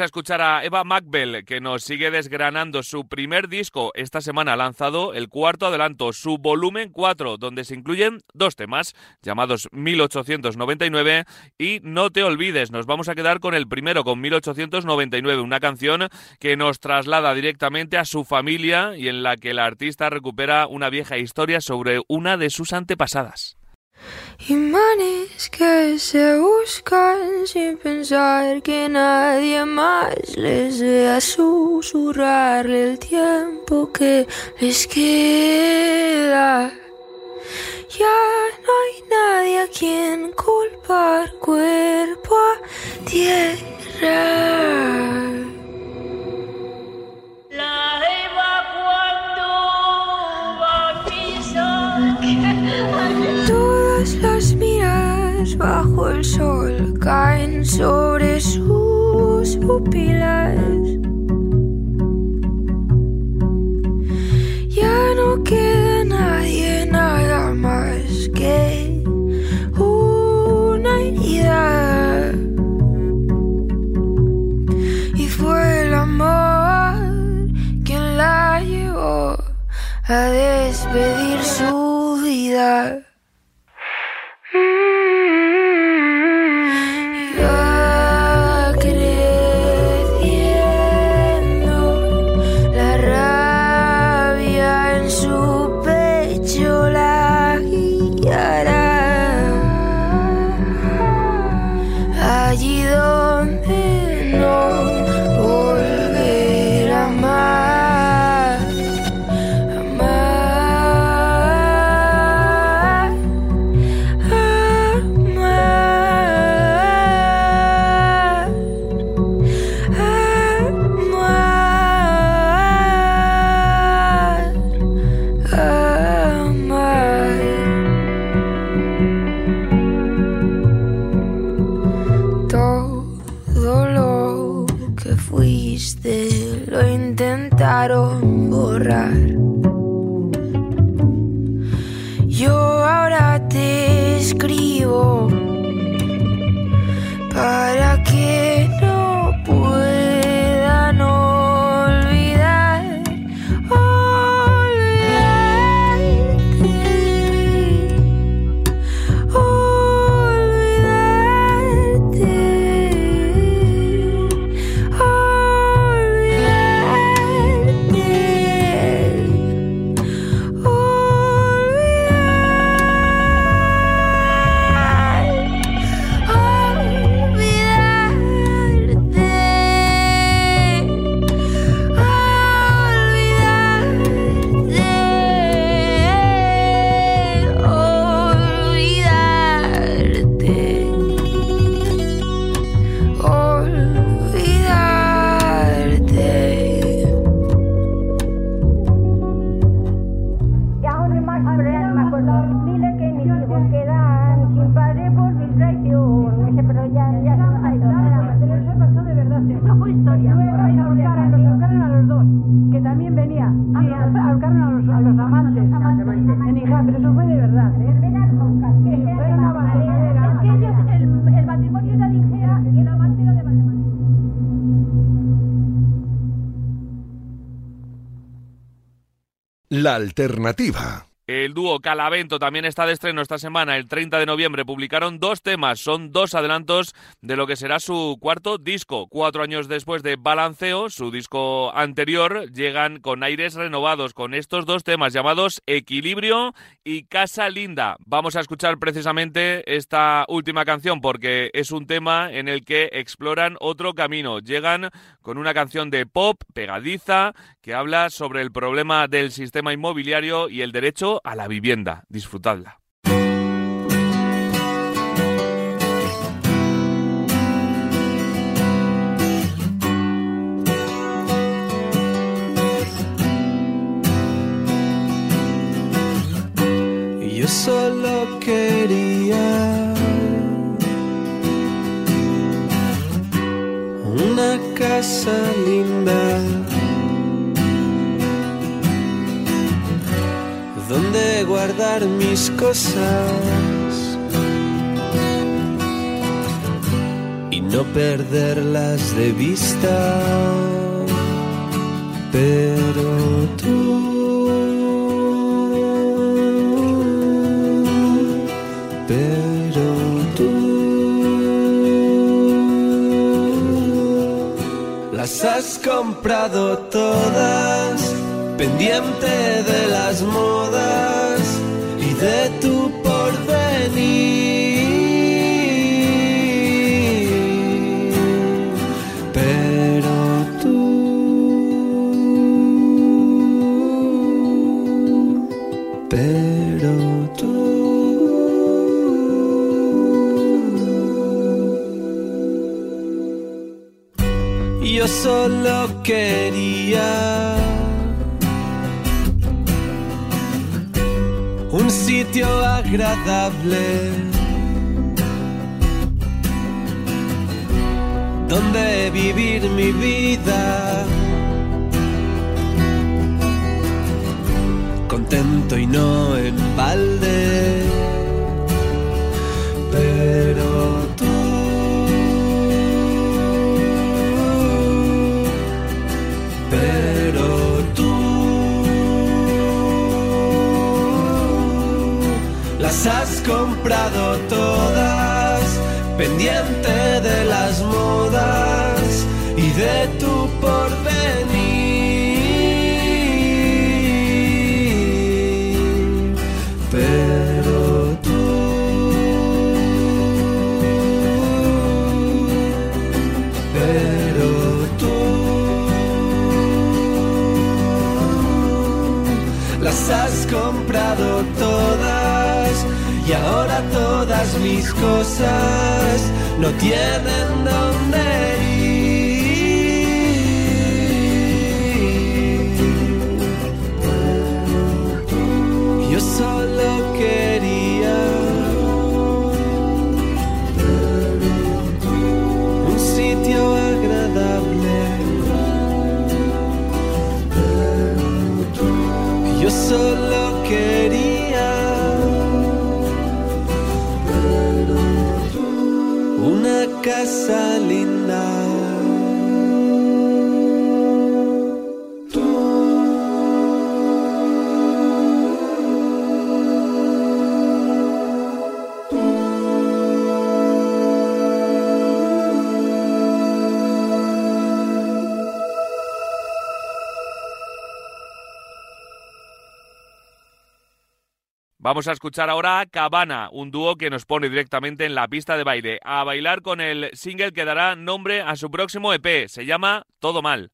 A escuchar a Eva Macbell, que nos sigue desgranando su primer disco esta semana lanzado, el cuarto adelanto, su volumen 4, donde se incluyen dos temas llamados 1899 y No te olvides. Nos vamos a quedar con el primero, con 1899, una canción que nos traslada directamente a su familia y en la que el artista recupera una vieja historia sobre una de sus antepasadas. Imanes que se buscan sin pensar que nadie más les vea susurrarle el tiempo que les queda. Ya no hay nadie a quien culpar cuerpo a tierra. Bajo el sol caen sobre sus pupilas. Alternativa. El dúo Calavento también está de estreno esta semana. El 30 de noviembre publicaron dos temas. Son dos adelantos de lo que será su cuarto disco. Cuatro años después de Balanceo, su disco anterior, llegan con aires renovados con estos dos temas llamados Equilibrio y Casa Linda. Vamos a escuchar precisamente esta última canción porque es un tema en el que exploran otro camino. Llegan con una canción de pop pegadiza que habla sobre el problema del sistema inmobiliario y el derecho a la vivienda. Disfrutadla. Yo solo quería una casa linda donde guardar mis cosas y no perderlas de vista. Pero tú pero tú las has comprado todas, pendiente de las modas y de tu porvenir. Pero tú, pero tú. Yo solo quería un sitio agradable donde vivir mi vida. Contento y no en balde pero comprado todas, pendiente y ahora todas mis cosas no tienen dónde ir. Vamos a escuchar ahora a Cabana, un dúo que nos pone directamente en la pista de baile, a bailar con el single que dará nombre a su próximo EP. Se llama Todo Mal.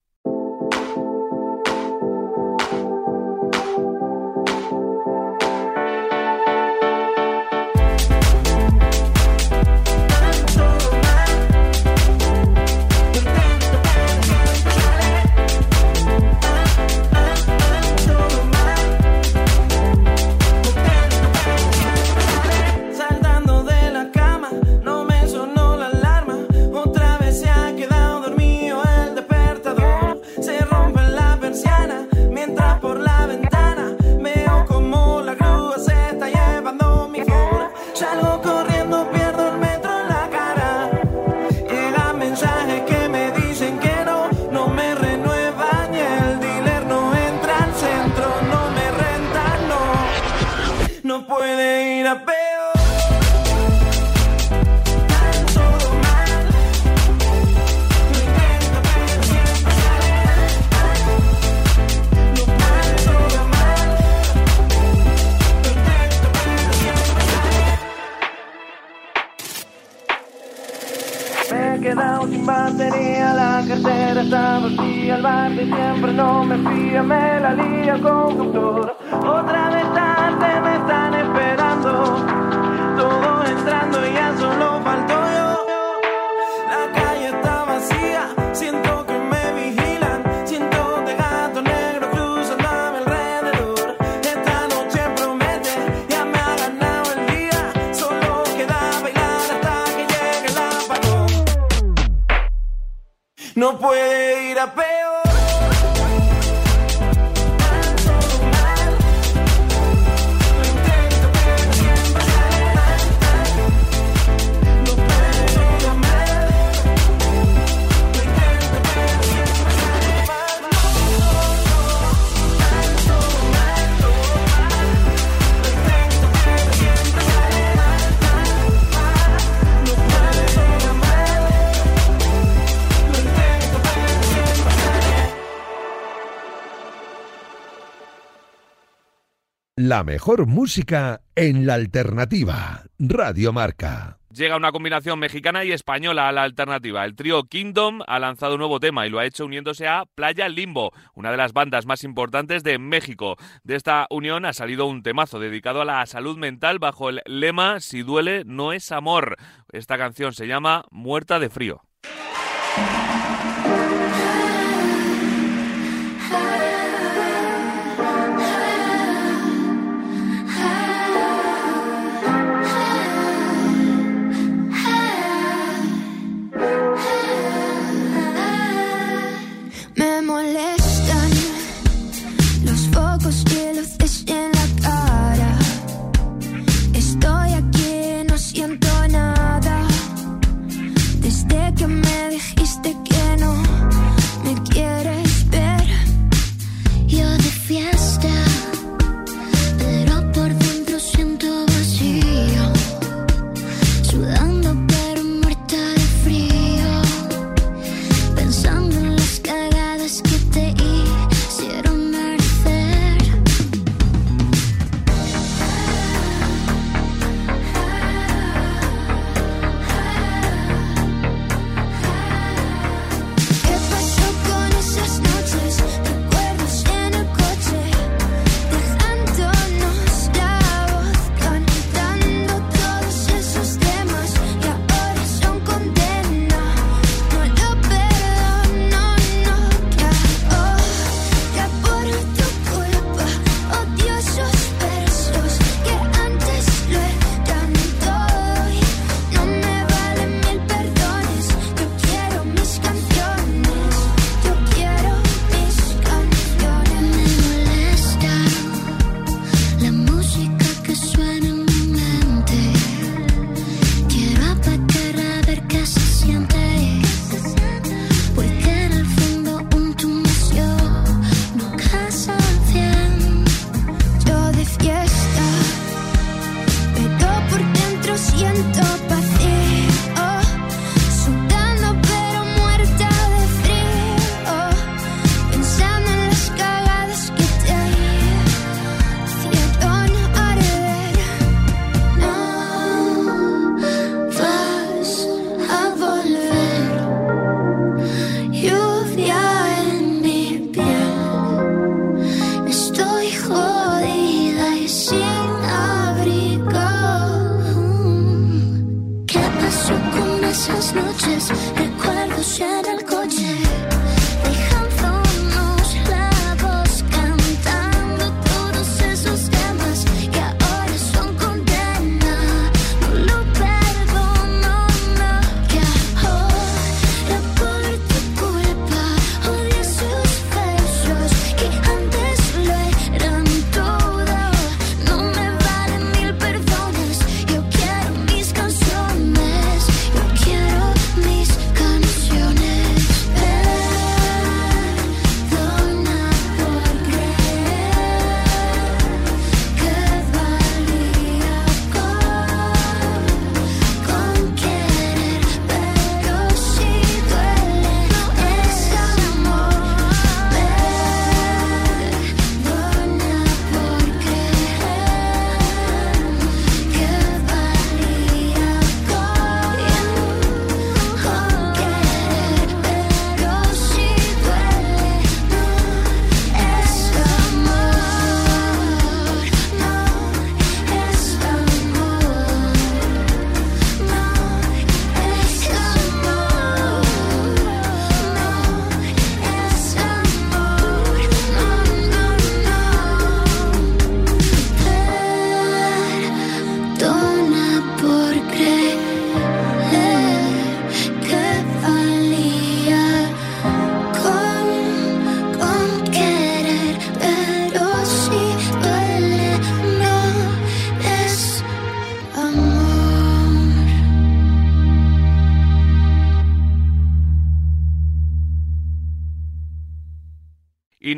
La mejor música en la alternativa. Radio Marca. Llega una combinación mexicana y española a la alternativa. El trío Kingdom ha lanzado un nuevo tema y lo ha hecho uniéndose a Playa Limbo, una de las bandas más importantes de México. De esta unión ha salido un temazo dedicado a la salud mental bajo el lema Si duele, no es amor. Esta canción se llama Muerta de frío.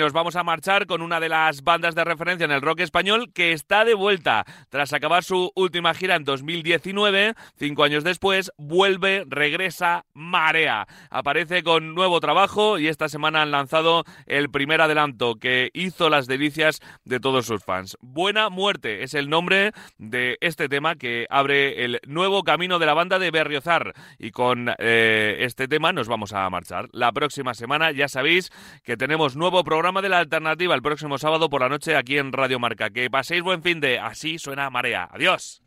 Nos vamos a marchar con una de las bandas de referencia en el rock español que está de vuelta. Tras acabar su última gira en 2019, cinco años después, vuelve, regresa Marea. Aparece con nuevo trabajo y esta semana han lanzado el primer adelanto que hizo las delicias de todos sus fans. Buena Muerte es el nombre de este tema que abre el nuevo camino de la banda de Berriozar. Y con eh, este tema nos vamos a marchar. La próxima semana ya sabéis que tenemos nuevo programa de la alternativa el próximo sábado por la noche aquí en Radio Marca. Que paséis buen fin de Así suena Marea. Adiós.